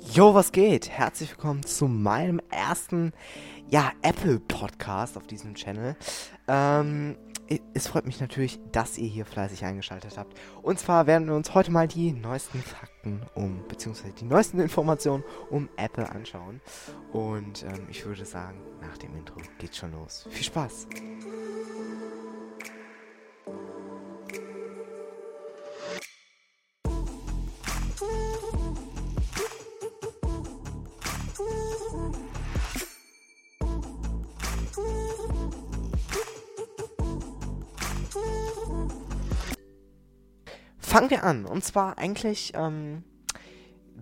Jo, was geht? Herzlich willkommen zu meinem ersten, ja, Apple-Podcast auf diesem Channel. Ähm, es freut mich natürlich, dass ihr hier fleißig eingeschaltet habt. Und zwar werden wir uns heute mal die neuesten Fakten um, beziehungsweise die neuesten Informationen um Apple anschauen. Und ähm, ich würde sagen, nach dem Intro geht's schon los. Viel Spaß! Fangen wir an. Und zwar eigentlich ähm,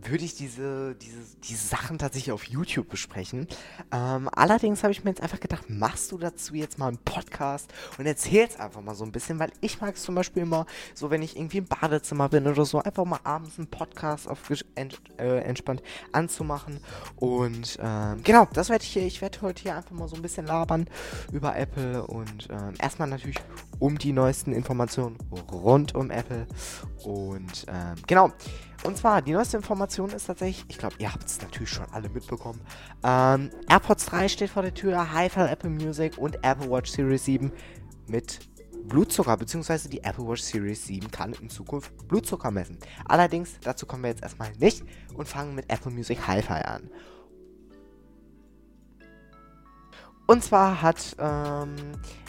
würde ich diese, diese, diese Sachen tatsächlich auf YouTube besprechen. Ähm, allerdings habe ich mir jetzt einfach gedacht, machst du dazu jetzt mal einen Podcast und erzählst einfach mal so ein bisschen, weil ich mag es zum Beispiel immer so, wenn ich irgendwie im Badezimmer bin oder so, einfach mal abends einen Podcast auf ent, äh, entspannt anzumachen. Und ähm, genau, das werde ich hier, ich werde heute hier einfach mal so ein bisschen labern über Apple und ähm, erstmal natürlich um die neuesten Informationen rund um Apple. Und ähm, genau. Und zwar, die neueste Information ist tatsächlich, ich glaube, ihr habt es natürlich schon alle mitbekommen. Ähm, AirPods 3 steht vor der Tür, Hi-Fi Apple Music und Apple Watch Series 7 mit Blutzucker, beziehungsweise die Apple Watch Series 7 kann in Zukunft Blutzucker messen. Allerdings, dazu kommen wir jetzt erstmal nicht und fangen mit Apple Music Hi-Fi an. Und zwar hat ähm,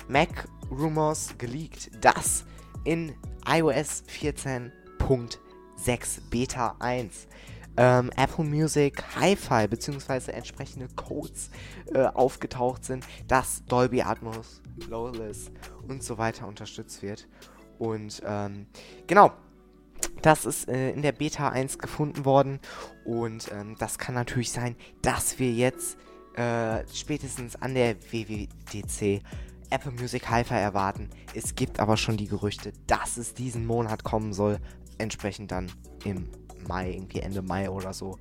Mac Rumors geleakt, dass in iOS 14.6 Beta 1 ähm, Apple Music Hi-Fi bzw. entsprechende Codes äh, aufgetaucht sind, dass Dolby Atmos, Lowless und so weiter unterstützt wird. Und ähm, genau, das ist äh, in der Beta 1 gefunden worden und ähm, das kann natürlich sein, dass wir jetzt äh, spätestens an der WWDC Apple Music Hi-Fi erwarten. Es gibt aber schon die Gerüchte, dass es diesen Monat kommen soll. Entsprechend dann im Mai, irgendwie Ende Mai oder so.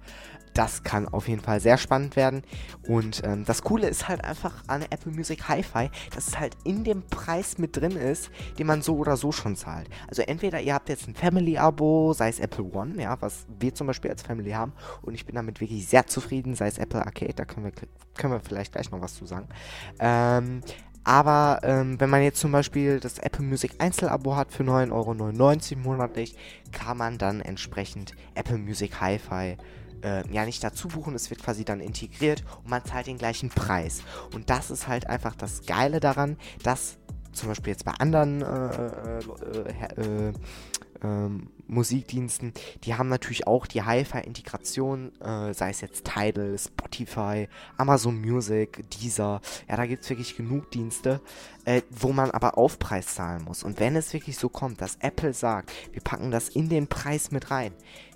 Das kann auf jeden Fall sehr spannend werden. Und ähm, das Coole ist halt einfach an Apple Music Hi-Fi, dass es halt in dem Preis mit drin ist, den man so oder so schon zahlt. Also entweder ihr habt jetzt ein Family-Abo, sei es Apple One, ja, was wir zum Beispiel als Family haben. Und ich bin damit wirklich sehr zufrieden, sei es Apple Arcade, da können wir, können wir vielleicht gleich noch was zu sagen. Ähm, aber ähm, wenn man jetzt zum Beispiel das Apple Music Einzelabo hat für 9,99 Euro monatlich, kann man dann entsprechend Apple Music Hi-Fi äh, ja nicht dazu buchen, es wird quasi dann integriert und man zahlt den gleichen Preis. Und das ist halt einfach das Geile daran, dass zum Beispiel jetzt bei anderen äh, äh, äh, ähm, Musikdiensten, die haben natürlich auch die Hi-Fi-Integration, äh, sei es jetzt Tidal, Spotify, Amazon Music, Deezer. Ja, da gibt es wirklich genug Dienste, äh, wo man aber Aufpreis zahlen muss. Und wenn es wirklich so kommt, dass Apple sagt, wir packen das in den Preis mit rein,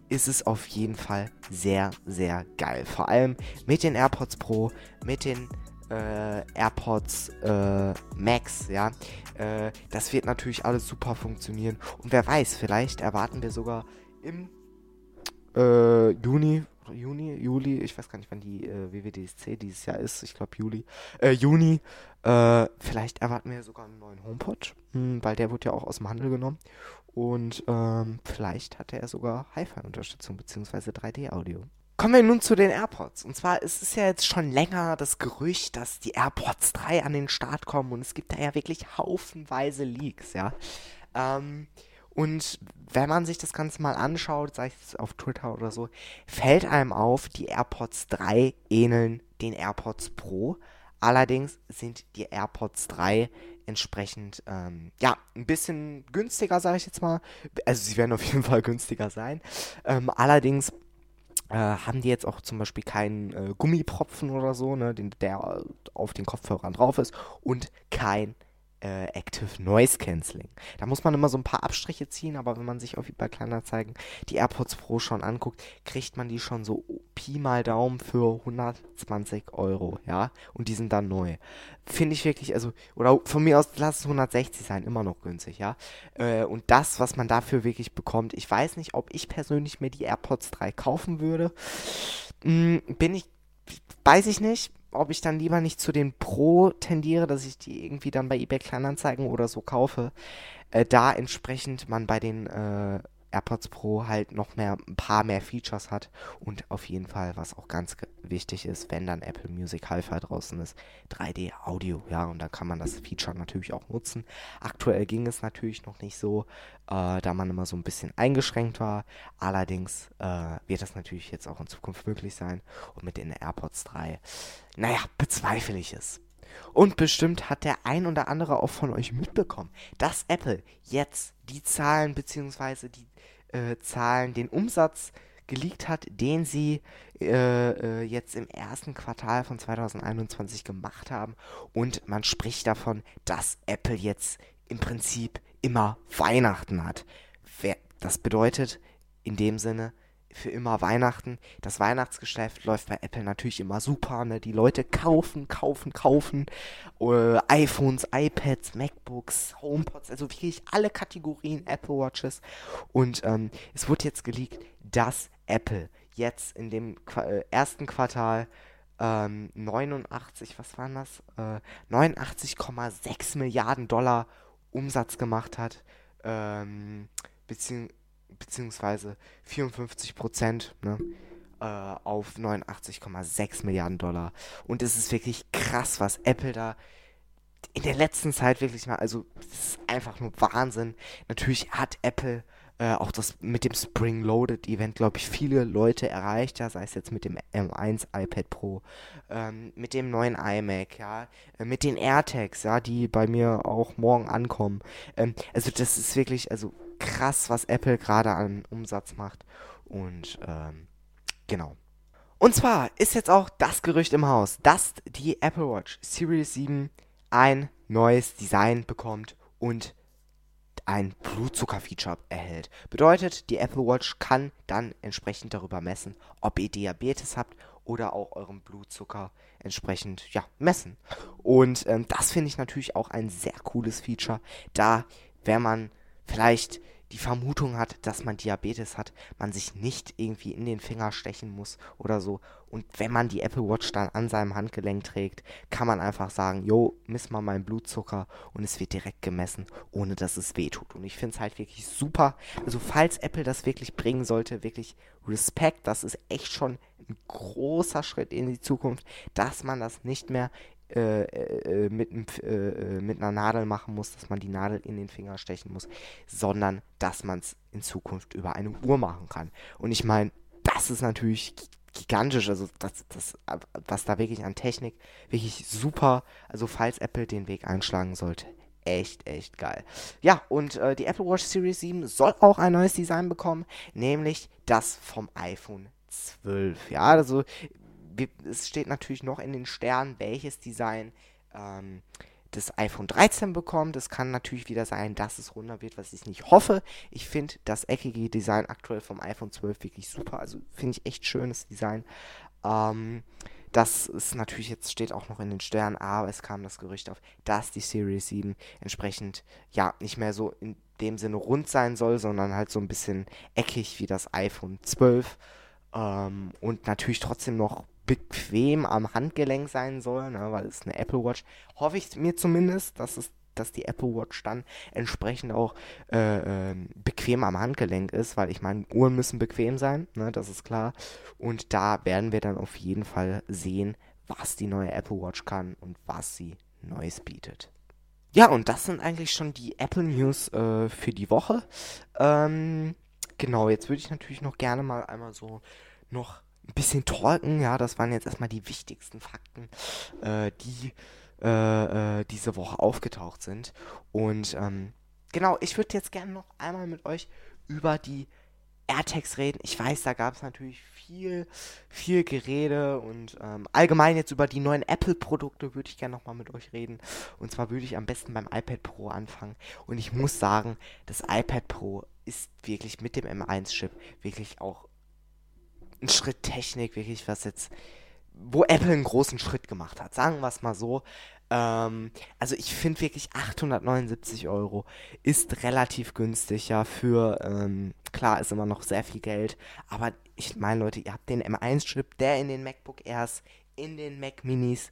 ist es auf jeden Fall sehr, sehr geil. Vor allem mit den AirPods Pro, mit den äh, AirPods äh, Max, ja. Äh, das wird natürlich alles super funktionieren. Und wer weiß, vielleicht erwarten wir sogar im äh, Juni, Juni, Juli, ich weiß gar nicht, wann die äh, WWDSC dieses Jahr ist, ich glaube Juli, äh, Juni, vielleicht erwarten wir sogar einen neuen HomePod, mh, hm, weil der wird ja auch aus dem Handel genommen. Und ähm, vielleicht hatte er sogar Hi-Fi-Unterstützung bzw. 3D-Audio. Kommen wir nun zu den AirPods. Und zwar ist es ja jetzt schon länger das Gerücht, dass die AirPods 3 an den Start kommen und es gibt da ja wirklich haufenweise Leaks, ja. Ähm, und wenn man sich das Ganze mal anschaut, sei es auf Twitter oder so, fällt einem auf, die AirPods 3 ähneln den AirPods Pro. Allerdings sind die AirPods 3 entsprechend, ähm, ja, ein bisschen günstiger, sage ich jetzt mal. Also sie werden auf jeden Fall günstiger sein. Ähm, allerdings äh, haben die jetzt auch zum Beispiel keinen äh, Gummipropfen oder so, ne, den, der auf den Kopfhörern drauf ist und kein äh, Active Noise Cancelling. Da muss man immer so ein paar Abstriche ziehen, aber wenn man sich auf bei Kleinanzeigen die AirPods Pro schon anguckt, kriegt man die schon so Pi mal Daumen für 120 Euro, ja, und die sind dann neu. Finde ich wirklich, also, oder von mir aus, lass es 160 sein, immer noch günstig, ja. Äh, und das, was man dafür wirklich bekommt, ich weiß nicht, ob ich persönlich mir die AirPods 3 kaufen würde. Hm, bin ich, weiß ich nicht ob ich dann lieber nicht zu den Pro tendiere, dass ich die irgendwie dann bei eBay Kleinanzeigen oder so kaufe, äh, da entsprechend man bei den äh, AirPods Pro halt noch mehr ein paar mehr Features hat und auf jeden Fall, was auch ganz wichtig ist, wenn dann Apple Music Hi-Fi draußen ist, 3D Audio, ja, und da kann man das Feature natürlich auch nutzen. Aktuell ging es natürlich noch nicht so, äh, da man immer so ein bisschen eingeschränkt war. Allerdings äh, wird das natürlich jetzt auch in Zukunft möglich sein und mit den AirPods 3, naja, bezweifle ich es. Und bestimmt hat der ein oder andere auch von euch mitbekommen, dass Apple jetzt die Zahlen bzw. die äh, Zahlen, den Umsatz geleakt hat, den sie äh, äh, jetzt im ersten Quartal von 2021 gemacht haben. Und man spricht davon, dass Apple jetzt im Prinzip immer Weihnachten hat. Das bedeutet in dem Sinne, für immer Weihnachten. Das Weihnachtsgeschäft läuft bei Apple natürlich immer super. Ne? Die Leute kaufen, kaufen, kaufen. Äh, iPhones, iPads, MacBooks, HomePods, also wirklich alle Kategorien Apple Watches. Und ähm, es wurde jetzt geleakt, dass Apple jetzt in dem Qu äh, ersten Quartal ähm, 89, was waren das? Äh, 89,6 Milliarden Dollar Umsatz gemacht hat. Ähm, beziehungsweise beziehungsweise 54 Prozent ne, äh, auf 89,6 Milliarden Dollar. Und es ist wirklich krass, was Apple da in der letzten Zeit wirklich mal, also es ist einfach nur Wahnsinn. Natürlich hat Apple äh, auch das mit dem Spring Loaded Event, glaube ich, viele Leute erreicht, ja, sei es jetzt mit dem M1 iPad Pro, ähm, mit dem neuen iMac, ja, äh, mit den AirTags, ja, die bei mir auch morgen ankommen. Ähm, also das ist wirklich, also krass, was Apple gerade an Umsatz macht. Und ähm, genau. Und zwar ist jetzt auch das Gerücht im Haus, dass die Apple Watch Series 7 ein neues Design bekommt und ein Blutzucker-Feature erhält. Bedeutet, die Apple Watch kann dann entsprechend darüber messen, ob ihr Diabetes habt oder auch euren Blutzucker entsprechend ja, messen. Und ähm, das finde ich natürlich auch ein sehr cooles Feature, da wenn man vielleicht die Vermutung hat, dass man Diabetes hat, man sich nicht irgendwie in den Finger stechen muss oder so. Und wenn man die Apple Watch dann an seinem Handgelenk trägt, kann man einfach sagen, jo, miss mal meinen Blutzucker und es wird direkt gemessen, ohne dass es weh tut. Und ich finde es halt wirklich super. Also falls Apple das wirklich bringen sollte, wirklich Respekt, das ist echt schon ein großer Schritt in die Zukunft, dass man das nicht mehr äh, äh, mit, äh, äh, mit einer Nadel machen muss, dass man die Nadel in den Finger stechen muss, sondern dass man es in Zukunft über eine Uhr machen kann. Und ich meine, das ist natürlich gigantisch, also das, das, was da wirklich an Technik, wirklich super, also falls Apple den Weg einschlagen sollte, echt, echt geil. Ja, und äh, die Apple Watch Series 7 soll auch ein neues Design bekommen, nämlich das vom iPhone 12. Ja, also es steht natürlich noch in den Sternen, welches Design ähm, das iPhone 13 bekommt. Es kann natürlich wieder sein, dass es runter wird, was ich nicht hoffe. Ich finde das eckige Design aktuell vom iPhone 12 wirklich super. Also finde ich echt schönes Design. Ähm, das ist natürlich jetzt steht auch noch in den Sternen, aber es kam das Gerücht auf, dass die Series 7 entsprechend ja nicht mehr so in dem Sinne rund sein soll, sondern halt so ein bisschen eckig wie das iPhone 12 ähm, und natürlich trotzdem noch bequem am Handgelenk sein soll, ne, weil es eine Apple Watch, hoffe ich mir zumindest, dass es dass die Apple Watch dann entsprechend auch äh, äh, bequem am Handgelenk ist, weil ich meine, Uhren müssen bequem sein, ne, das ist klar. Und da werden wir dann auf jeden Fall sehen, was die neue Apple Watch kann und was sie Neues bietet. Ja, und das sind eigentlich schon die Apple News äh, für die Woche. Ähm, genau, jetzt würde ich natürlich noch gerne mal einmal so noch ein bisschen talken. Ja, das waren jetzt erstmal die wichtigsten Fakten, äh, die äh, äh, diese Woche aufgetaucht sind. Und ähm, genau, ich würde jetzt gerne noch einmal mit euch über die AirTags reden. Ich weiß, da gab es natürlich viel, viel Gerede und ähm, allgemein jetzt über die neuen Apple-Produkte würde ich gerne nochmal mit euch reden. Und zwar würde ich am besten beim iPad Pro anfangen. Und ich muss sagen, das iPad Pro ist wirklich mit dem M1-Chip wirklich auch ein Schritt Technik, wirklich, was jetzt, wo Apple einen großen Schritt gemacht hat. Sagen wir es mal so. Ähm, also ich finde wirklich 879 Euro ist relativ günstig, ja, für, ähm, klar, ist immer noch sehr viel Geld, aber ich meine, Leute, ihr habt den M1-Chip, der in den MacBook Airs, in den Mac Minis,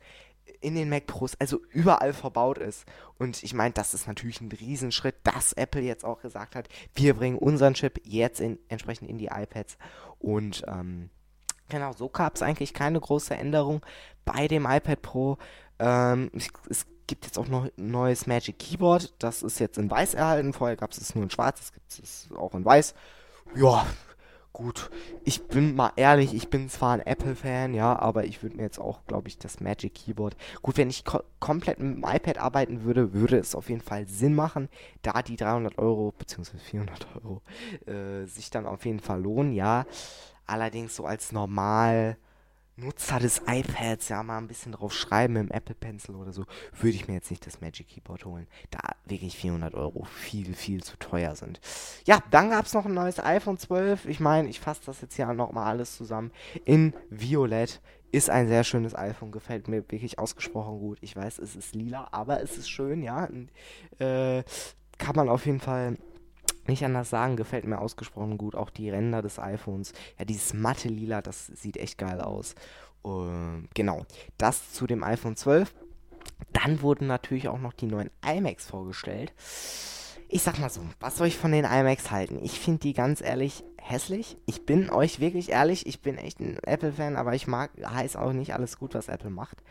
in den Mac Pros, also überall verbaut ist. Und ich meine, das ist natürlich ein Riesenschritt, dass Apple jetzt auch gesagt hat, wir bringen unseren Chip jetzt in, entsprechend in die iPads. Und ähm, genau, so gab es eigentlich keine große Änderung bei dem iPad Pro. Ähm, es, es gibt jetzt auch noch ein neues Magic Keyboard. Das ist jetzt in weiß erhalten. Vorher gab es es nur in schwarz. Es gibt es auch in weiß. Ja, gut. Ich bin mal ehrlich, ich bin zwar ein Apple-Fan, ja, aber ich würde mir jetzt auch, glaube ich, das Magic Keyboard. Gut, wenn ich ko komplett mit dem iPad arbeiten würde, würde es auf jeden Fall Sinn machen, da die 300 Euro bzw. 400 Euro äh, sich dann auf jeden Fall lohnen, ja. Allerdings so als normal Nutzer des iPads ja mal ein bisschen drauf schreiben im Apple Pencil oder so, würde ich mir jetzt nicht das Magic Keyboard holen, da wirklich 400 Euro viel, viel zu teuer sind. Ja, dann gab es noch ein neues iPhone 12. Ich meine, ich fasse das jetzt hier nochmal alles zusammen. In Violett ist ein sehr schönes iPhone, gefällt mir wirklich ausgesprochen gut. Ich weiß, es ist lila, aber es ist schön, ja. Und, äh, kann man auf jeden Fall nicht anders sagen, gefällt mir ausgesprochen gut. Auch die Ränder des iPhones. Ja, dieses matte Lila, das sieht echt geil aus. Uh, genau, das zu dem iPhone 12. Dann wurden natürlich auch noch die neuen iMacs vorgestellt. Ich sag mal so, was soll ich von den iMacs halten? Ich finde die ganz ehrlich hässlich. Ich bin euch wirklich ehrlich, ich bin echt ein Apple-Fan, aber ich mag, heißt auch nicht alles gut, was Apple macht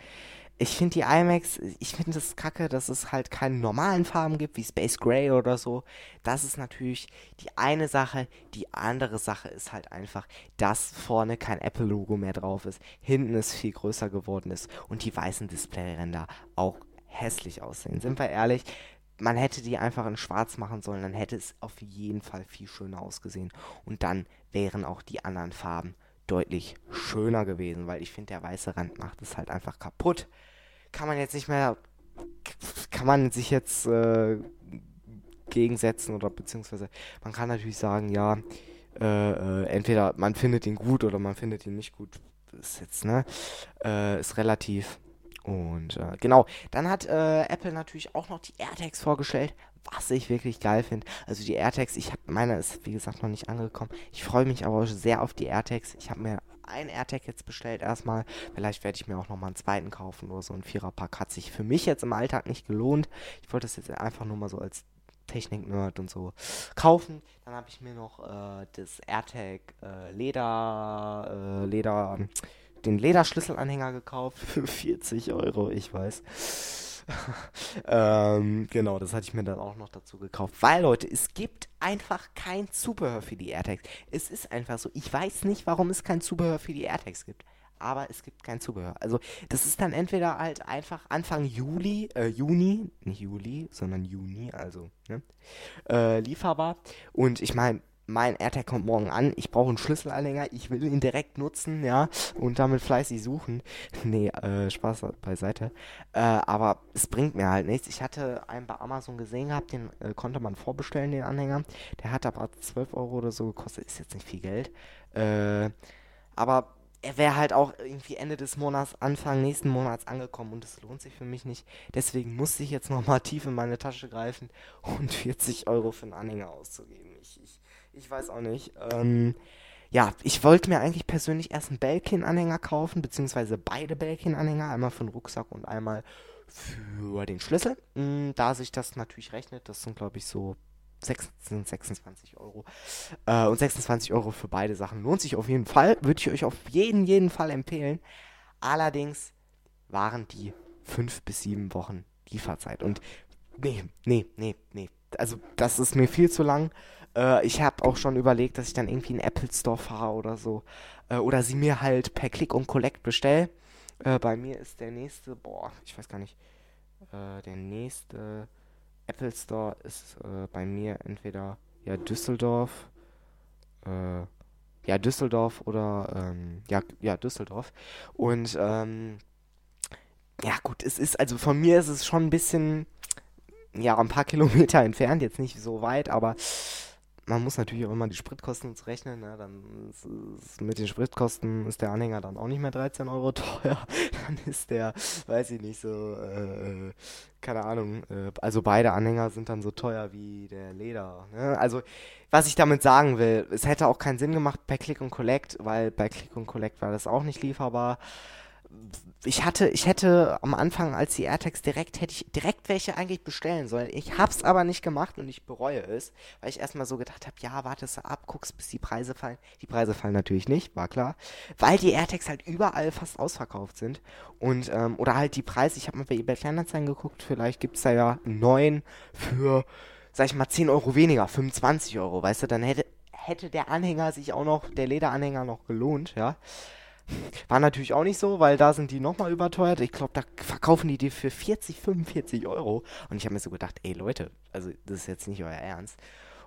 ich finde die IMAX, ich finde das kacke, dass es halt keine normalen Farben gibt, wie Space Gray oder so. Das ist natürlich die eine Sache. Die andere Sache ist halt einfach, dass vorne kein Apple-Logo mehr drauf ist, hinten es viel größer geworden ist und die weißen Displayränder auch hässlich aussehen. Sind wir ehrlich, man hätte die einfach in schwarz machen sollen, dann hätte es auf jeden Fall viel schöner ausgesehen. Und dann wären auch die anderen Farben deutlich schöner gewesen, weil ich finde, der weiße Rand macht es halt einfach kaputt. Kann man jetzt nicht mehr, kann man sich jetzt äh, gegensetzen oder beziehungsweise man kann natürlich sagen, ja, äh, äh, entweder man findet ihn gut oder man findet ihn nicht gut. Ist jetzt, ne? Äh, ist relativ. Und äh, genau, dann hat äh, Apple natürlich auch noch die AirTags vorgestellt, was ich wirklich geil finde. Also die AirTags, ich habe meine ist wie gesagt noch nicht angekommen. Ich freue mich aber sehr auf die AirTags. Ich habe mir ein AirTag jetzt bestellt erstmal. Vielleicht werde ich mir auch nochmal einen zweiten kaufen oder so. Ein Viererpack hat sich für mich jetzt im Alltag nicht gelohnt. Ich wollte das jetzt einfach nur mal so als Technik-Nerd und so kaufen. Dann habe ich mir noch äh, das AirTag äh, Leder, äh, Leder den Lederschlüsselanhänger gekauft für 40 Euro, ich weiß. ähm, genau, das hatte ich mir dann auch noch dazu gekauft. Weil, Leute, es gibt einfach kein Zubehör für die AirTags. Es ist einfach so. Ich weiß nicht, warum es kein Zubehör für die AirTags gibt. Aber es gibt kein Zubehör. Also, das ist dann entweder halt einfach Anfang Juli, äh, Juni, nicht Juli, sondern Juni, also, ne, äh, lieferbar. Und ich meine, mein AirTag kommt morgen an, ich brauche einen Schlüsselanhänger, ich will ihn direkt nutzen, ja, und damit fleißig suchen. nee, äh, Spaß beiseite. Äh, aber es bringt mir halt nichts. Ich hatte einen bei Amazon gesehen gehabt, den äh, konnte man vorbestellen, den Anhänger. Der hat aber 12 Euro oder so gekostet, ist jetzt nicht viel Geld. Äh, aber er wäre halt auch irgendwie Ende des Monats, Anfang nächsten Monats angekommen und es lohnt sich für mich nicht. Deswegen musste ich jetzt nochmal tief in meine Tasche greifen und 40 Euro für einen Anhänger auszugeben. Ich, ich ich weiß auch nicht. Ähm, ja, ich wollte mir eigentlich persönlich erst einen Belkin-Anhänger kaufen, beziehungsweise beide Belkin-Anhänger, einmal für den Rucksack und einmal für den Schlüssel. Mm, da sich das natürlich rechnet, das sind glaube ich so 26, 26 Euro. Äh, und 26 Euro für beide Sachen lohnt sich auf jeden Fall. Würde ich euch auf jeden, jeden Fall empfehlen. Allerdings waren die fünf bis sieben Wochen Lieferzeit. Und nee, nee, nee, nee. Also das ist mir viel zu lang. Äh, ich habe auch schon überlegt, dass ich dann irgendwie in den Apple Store fahre oder so. Äh, oder sie mir halt per Click und Collect bestelle. Äh, bei mir ist der nächste, boah, ich weiß gar nicht. Äh, der nächste Apple Store ist äh, bei mir entweder ja Düsseldorf. Äh, ja, Düsseldorf oder ähm, ja, ja, Düsseldorf. Und ähm, ja, gut, es ist, also von mir ist es schon ein bisschen, ja, ein paar Kilometer entfernt, jetzt nicht so weit, aber man muss natürlich auch immer die Spritkosten rechnen. Ne? Dann ist, ist, mit den Spritkosten ist der Anhänger dann auch nicht mehr 13 Euro teuer. Dann ist der, weiß ich nicht, so, äh, keine Ahnung. Äh, also beide Anhänger sind dann so teuer wie der Leder. Ne? Also, was ich damit sagen will, es hätte auch keinen Sinn gemacht bei Click und Collect, weil bei Click und Collect war das auch nicht lieferbar. Ich hatte, ich hätte am Anfang, als die AirTags direkt, hätte ich direkt welche eigentlich bestellen sollen. Ich hab's aber nicht gemacht und ich bereue es, weil ich erstmal so gedacht habe, ja, wartest du ab, guckst, bis die Preise fallen. Die Preise fallen natürlich nicht, war klar, weil die AirTags halt überall fast ausverkauft sind. Und, ähm, oder halt die Preise, ich habe mal bei eBay Kleinanzeigen geguckt, vielleicht gibt's da ja neun für, sag ich mal, 10 Euro weniger, 25 Euro, weißt du, dann hätte, hätte der Anhänger sich auch noch, der Lederanhänger noch gelohnt, ja. War natürlich auch nicht so, weil da sind die nochmal überteuert. Ich glaube, da verkaufen die die für 40, 45 Euro. Und ich habe mir so gedacht, ey Leute, also das ist jetzt nicht euer Ernst.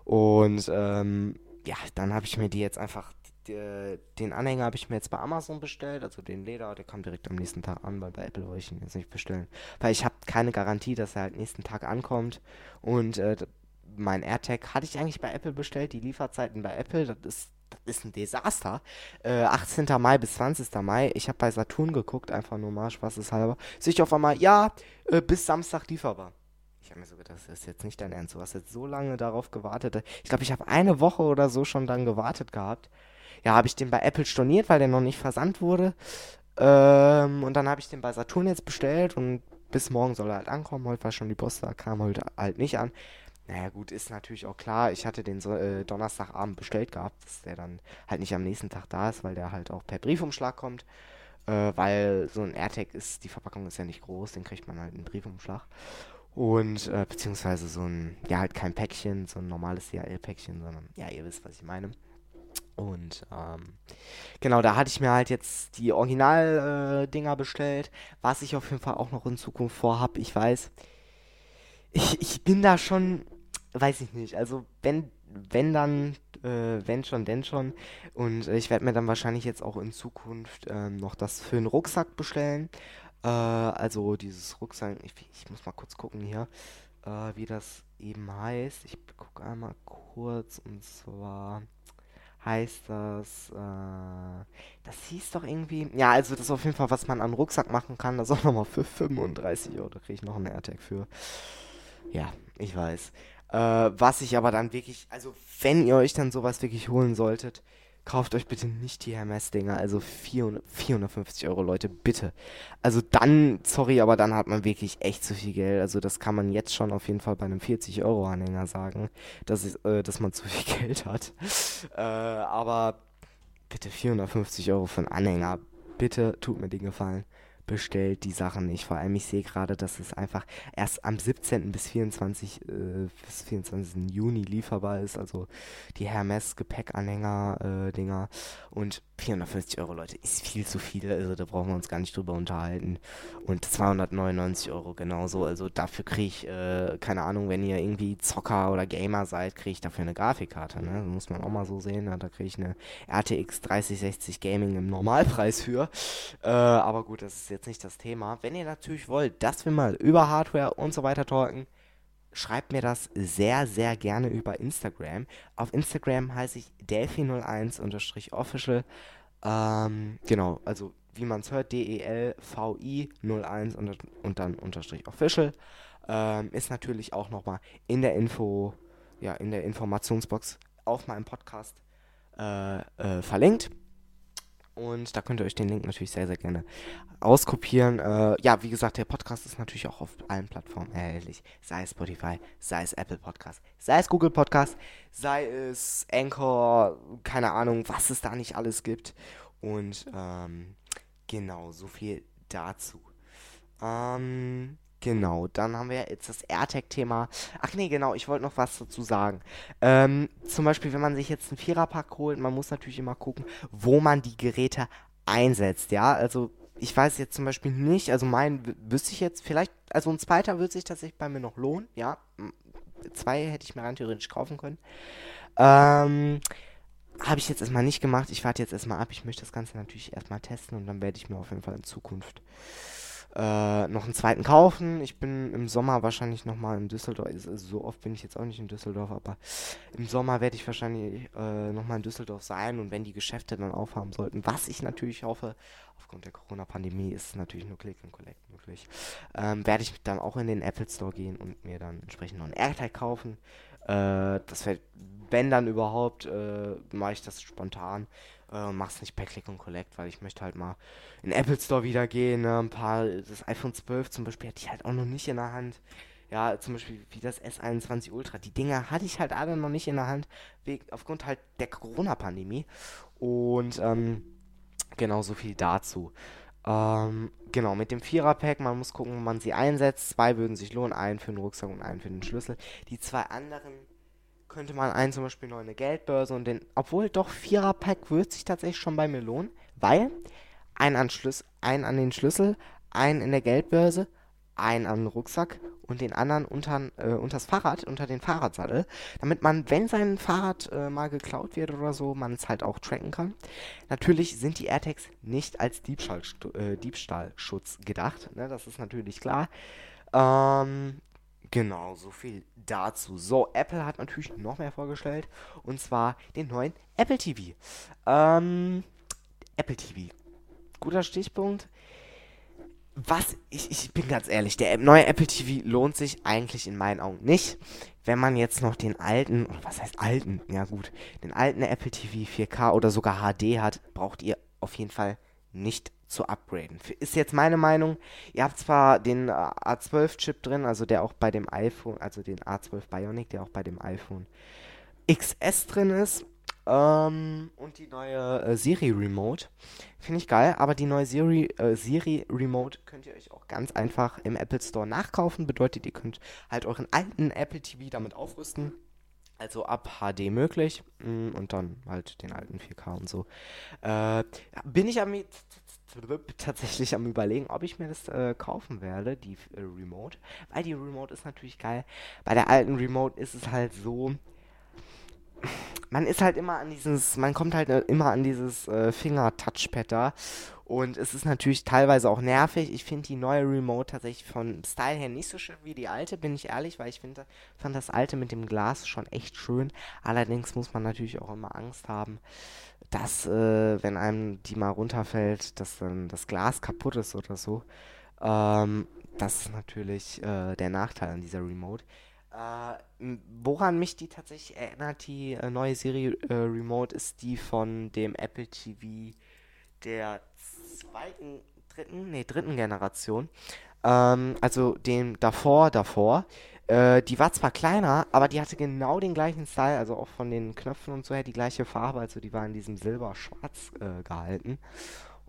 Und ähm, ja, dann habe ich mir die jetzt einfach, die, den Anhänger habe ich mir jetzt bei Amazon bestellt, also den Leder, der kam direkt am nächsten Tag an, weil bei Apple wollte ich ihn jetzt nicht bestellen. Weil ich habe keine Garantie, dass er halt nächsten Tag ankommt. Und äh, mein AirTag hatte ich eigentlich bei Apple bestellt, die Lieferzeiten bei Apple, das ist das ist ein Desaster. Äh, 18. Mai bis 20. Mai. Ich habe bei Saturn geguckt, einfach nur mal spaßeshalber. Sehe ich auf einmal, ja, äh, bis Samstag lieferbar. Ich habe mir so gedacht, das ist jetzt nicht dein Ernst. Du hast jetzt so lange darauf gewartet. Ich glaube, ich habe eine Woche oder so schon dann gewartet gehabt. Ja, habe ich den bei Apple storniert, weil der noch nicht versandt wurde. Ähm, und dann habe ich den bei Saturn jetzt bestellt und bis morgen soll er halt ankommen. Heute war schon die Post da, kam heute halt nicht an. Naja, gut, ist natürlich auch klar. Ich hatte den so, äh, Donnerstagabend bestellt gehabt, dass der dann halt nicht am nächsten Tag da ist, weil der halt auch per Briefumschlag kommt. Äh, weil so ein AirTag ist, die Verpackung ist ja nicht groß, den kriegt man halt in Briefumschlag. Und, äh, beziehungsweise so ein, ja, halt kein Päckchen, so ein normales DHL-Päckchen, sondern, ja, ihr wisst, was ich meine. Und ähm, genau, da hatte ich mir halt jetzt die Original-Dinger äh, bestellt. Was ich auf jeden Fall auch noch in Zukunft vorhab, ich weiß, ich, ich bin da schon weiß ich nicht. Also wenn, wenn dann, äh, wenn schon, denn schon. Und äh, ich werde mir dann wahrscheinlich jetzt auch in Zukunft ähm, noch das für einen Rucksack bestellen. Äh, also dieses Rucksack, ich, ich, muss mal kurz gucken hier, äh, wie das eben heißt. Ich gucke einmal kurz und zwar heißt das, äh, das hieß doch irgendwie, ja, also das ist auf jeden Fall, was man an Rucksack machen kann, das auch nochmal für 35 Euro, da kriege ich noch einen AirTag für. Ja, ich weiß. Äh, was ich aber dann wirklich, also wenn ihr euch dann sowas wirklich holen solltet, kauft euch bitte nicht die Hermes-Dinger, also 400, 450 Euro, Leute, bitte. Also dann, sorry, aber dann hat man wirklich echt zu viel Geld. Also das kann man jetzt schon auf jeden Fall bei einem 40-Euro-Anhänger sagen, dass, ich, äh, dass man zu viel Geld hat. Äh, aber bitte 450 Euro für einen Anhänger, bitte tut mir den Gefallen bestellt die Sachen nicht. Vor allem, ich sehe gerade, dass es einfach erst am 17. bis 24. Äh, bis 24. Juni lieferbar ist. Also die Hermes Gepäckanhänger äh. Und 450 Euro, Leute, ist viel zu viel. Also da brauchen wir uns gar nicht drüber unterhalten. Und 299 Euro genauso. Also dafür kriege ich, äh, keine Ahnung, wenn ihr irgendwie Zocker oder Gamer seid, kriege ich dafür eine Grafikkarte. Ne? Das muss man auch mal so sehen. Ja, da kriege ich eine RTX 3060 Gaming im Normalpreis für. Äh, aber gut, das ist jetzt nicht das Thema. Wenn ihr natürlich wollt, dass wir mal über Hardware und so weiter talken, schreibt mir das sehr, sehr gerne über Instagram. Auf Instagram heiße ich delphi01-official. Ähm, genau, also wie man es hört, D-E-L-V-I 01 und, und dann unterstrich official. Ähm, ist natürlich auch nochmal in der Info, ja, in der Informationsbox auf meinem Podcast äh, äh, verlinkt. Und da könnt ihr euch den Link natürlich sehr, sehr gerne auskopieren. Äh, ja, wie gesagt, der Podcast ist natürlich auch auf allen Plattformen erhältlich. Sei es Spotify, sei es Apple Podcast, sei es Google Podcast, sei es Anchor, keine Ahnung, was es da nicht alles gibt. Und ähm, genau, so viel dazu. Ähm, Genau, dann haben wir jetzt das AirTag-Thema. Ach nee, genau, ich wollte noch was dazu sagen. Ähm, zum Beispiel, wenn man sich jetzt einen Viererpack holt, man muss natürlich immer gucken, wo man die Geräte einsetzt, ja. Also ich weiß jetzt zum Beispiel nicht, also mein wüsste ich jetzt vielleicht, also ein zweiter würde sich tatsächlich bei mir noch lohnen, ja. Zwei hätte ich mir rein theoretisch kaufen können. Ähm, habe ich jetzt erstmal nicht gemacht. Ich warte jetzt erstmal ab. Ich möchte das Ganze natürlich erstmal testen und dann werde ich mir auf jeden Fall in Zukunft äh, noch einen zweiten kaufen. Ich bin im Sommer wahrscheinlich nochmal in Düsseldorf. Also so oft bin ich jetzt auch nicht in Düsseldorf, aber im Sommer werde ich wahrscheinlich äh, nochmal in Düsseldorf sein und wenn die Geschäfte dann aufhaben sollten, was ich natürlich hoffe, aufgrund der Corona-Pandemie ist es natürlich nur Click and Collect möglich, ähm, werde ich dann auch in den Apple Store gehen und mir dann entsprechend noch einen AirTag kaufen. Äh, das wäre, wenn dann überhaupt, äh, mache ich das spontan. Äh, mach's nicht per Click und Collect, weil ich möchte halt mal in Apple Store wieder gehen. Ne? Ein paar, das iPhone 12 zum Beispiel hatte ich halt auch noch nicht in der Hand. Ja, zum Beispiel wie das S21 Ultra. Die Dinger hatte ich halt alle noch nicht in der Hand, wegen, aufgrund halt der Corona-Pandemie. Und ähm, genau so viel dazu. Ähm, genau, mit dem Vierer-Pack, man muss gucken, wo man sie einsetzt. Zwei würden sich lohnen, einen für den Rucksack und einen für den Schlüssel. Die zwei anderen könnte man einen zum Beispiel noch eine Geldbörse und den, obwohl doch Vierer-Pack wird sich tatsächlich schon bei mir lohnen, weil ein an, Schlüs ein an den Schlüssel, einen in der Geldbörse, einen an den Rucksack und den anderen unter äh, unters Fahrrad, unter den Fahrradsattel, damit man, wenn sein Fahrrad äh, mal geklaut wird oder so, man es halt auch tracken kann. Natürlich sind die AirTags nicht als Diebstahl, äh, Diebstahlschutz gedacht, ne? das ist natürlich klar. Ähm, genau, so viel dazu. So, Apple hat natürlich noch mehr vorgestellt und zwar den neuen Apple TV. Ähm, Apple TV. Guter Stichpunkt was, ich, ich bin ganz ehrlich, der neue Apple TV lohnt sich eigentlich in meinen Augen nicht. Wenn man jetzt noch den alten, oder was heißt alten? Ja gut, den alten Apple TV 4K oder sogar HD hat, braucht ihr auf jeden Fall nicht zu upgraden. Ist jetzt meine Meinung. Ihr habt zwar den äh, A12-Chip drin, also der auch bei dem iPhone, also den A12 Bionic, der auch bei dem iPhone XS drin ist. Ähm, und die neue äh, Siri Remote. Finde ich geil, aber die neue Siri, äh, Siri Remote könnt ihr euch auch ganz einfach im Apple Store nachkaufen. Bedeutet, ihr könnt halt euren alten Apple TV damit aufrüsten. Also ab HD möglich. Mm, und dann halt den alten 4K und so. Äh, bin ich am tatsächlich am überlegen, ob ich mir das äh, kaufen werde, die äh, Remote. Weil die Remote ist natürlich geil. Bei der alten Remote ist es halt so, man ist halt immer an dieses, man kommt halt äh, immer an dieses äh, Finger-Touchpad da. Und es ist natürlich teilweise auch nervig. Ich finde die neue Remote tatsächlich von Style her nicht so schön wie die alte, bin ich ehrlich, weil ich finde, fand das alte mit dem Glas schon echt schön. Allerdings muss man natürlich auch immer Angst haben, dass, äh, wenn einem die mal runterfällt, dass dann das Glas kaputt ist oder so. Ähm, das ist natürlich äh, der Nachteil an dieser Remote. Äh, woran mich die tatsächlich erinnert, die äh, neue Serie äh, Remote, ist die von dem Apple TV der zweiten, dritten, nee, dritten Generation. Ähm, also dem davor, davor. Äh, die war zwar kleiner, aber die hatte genau den gleichen Style, also auch von den Knöpfen und so her die gleiche Farbe, also die war in diesem Silber-Schwarz äh, gehalten.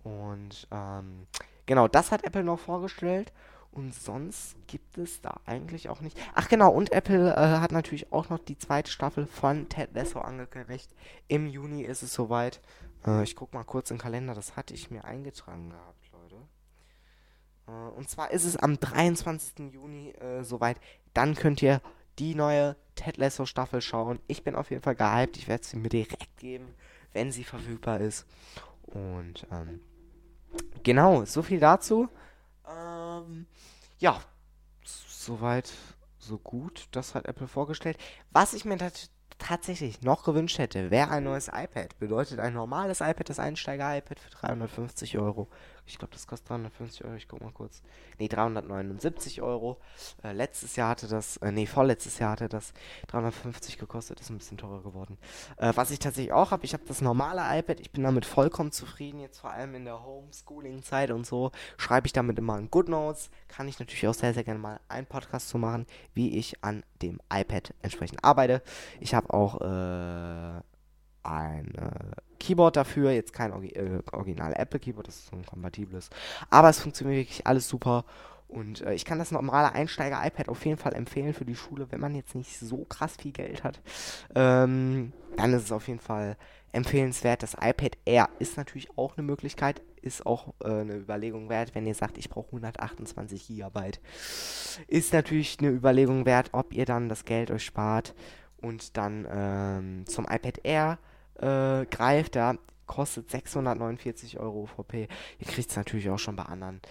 Und ähm, genau, das hat Apple noch vorgestellt. Und sonst gibt es da eigentlich auch nicht. Ach genau, und Apple äh, hat natürlich auch noch die zweite Staffel von Ted Lasso angekündigt. Im Juni ist es soweit. Äh, ich guck mal kurz im Kalender, das hatte ich mir eingetragen gehabt, Leute. Äh, und zwar ist es am 23. Juni äh, soweit. Dann könnt ihr die neue Ted Lasso Staffel schauen. Ich bin auf jeden Fall gehypt. Ich werde sie mir direkt geben, wenn sie verfügbar ist. Und ähm, genau, so viel dazu. Ähm, ja, soweit, so gut. Das hat Apple vorgestellt. Was ich mir tatsächlich noch gewünscht hätte, wäre ein neues iPad. Bedeutet ein normales iPad, das Einsteiger-iPad für 350 Euro. Ich glaube, das kostet 350 Euro. Ich guck mal kurz. Ne, 379 Euro. Äh, letztes Jahr hatte das, äh, nee, vorletztes Jahr hatte das 350 gekostet. Ist ein bisschen teurer geworden. Äh, was ich tatsächlich auch habe, ich habe das normale iPad. Ich bin damit vollkommen zufrieden. Jetzt vor allem in der Homeschooling-Zeit und so. Schreibe ich damit immer in GoodNotes. Kann ich natürlich auch sehr, sehr gerne mal einen Podcast zu machen, wie ich an dem iPad entsprechend arbeite. Ich habe auch, äh, ein äh, Keyboard dafür, jetzt kein Orgi äh, original Apple Keyboard, das ist so ein kompatibles, aber es funktioniert wirklich alles super und äh, ich kann das normale Einsteiger-iPad auf jeden Fall empfehlen für die Schule, wenn man jetzt nicht so krass viel Geld hat. Ähm, dann ist es auf jeden Fall empfehlenswert. Das iPad Air ist natürlich auch eine Möglichkeit, ist auch äh, eine Überlegung wert, wenn ihr sagt, ich brauche 128 GB. Ist natürlich eine Überlegung wert, ob ihr dann das Geld euch spart und dann ähm, zum iPad Air äh, greift, ja, kostet 649 Euro UVP. Ihr kriegt es natürlich auch schon bei anderen.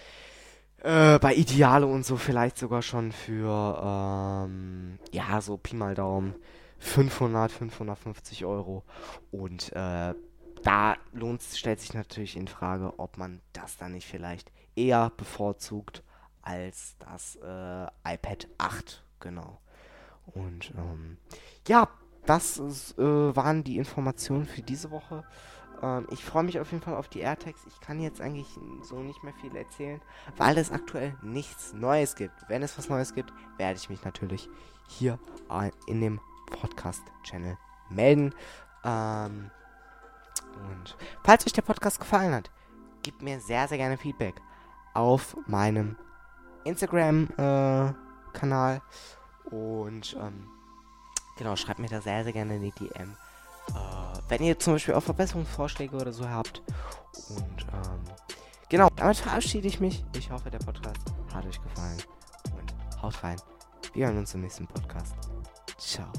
Äh, bei Ideale und so vielleicht sogar schon für, ähm, ja, so Pi mal Daumen 500, 550 Euro. Und äh, da lohnt, stellt sich natürlich in Frage, ob man das dann nicht vielleicht eher bevorzugt als das äh, iPad 8. Genau. Und ähm, ja, das äh, waren die Informationen für diese Woche. Ähm, ich freue mich auf jeden Fall auf die AirTags. Ich kann jetzt eigentlich so nicht mehr viel erzählen, weil es aktuell nichts Neues gibt. Wenn es was Neues gibt, werde ich mich natürlich hier in dem Podcast-Channel melden. Ähm, und falls euch der Podcast gefallen hat, gebt mir sehr, sehr gerne Feedback auf meinem Instagram-Kanal. Äh, und ähm, genau, schreibt mir da sehr, sehr gerne in die DM. Äh, wenn ihr zum Beispiel auch Verbesserungsvorschläge oder so habt. Und ähm, genau, damit verabschiede ich mich. Ich hoffe, der Podcast hat euch gefallen. Und haut rein. Wir hören uns im nächsten Podcast. Ciao.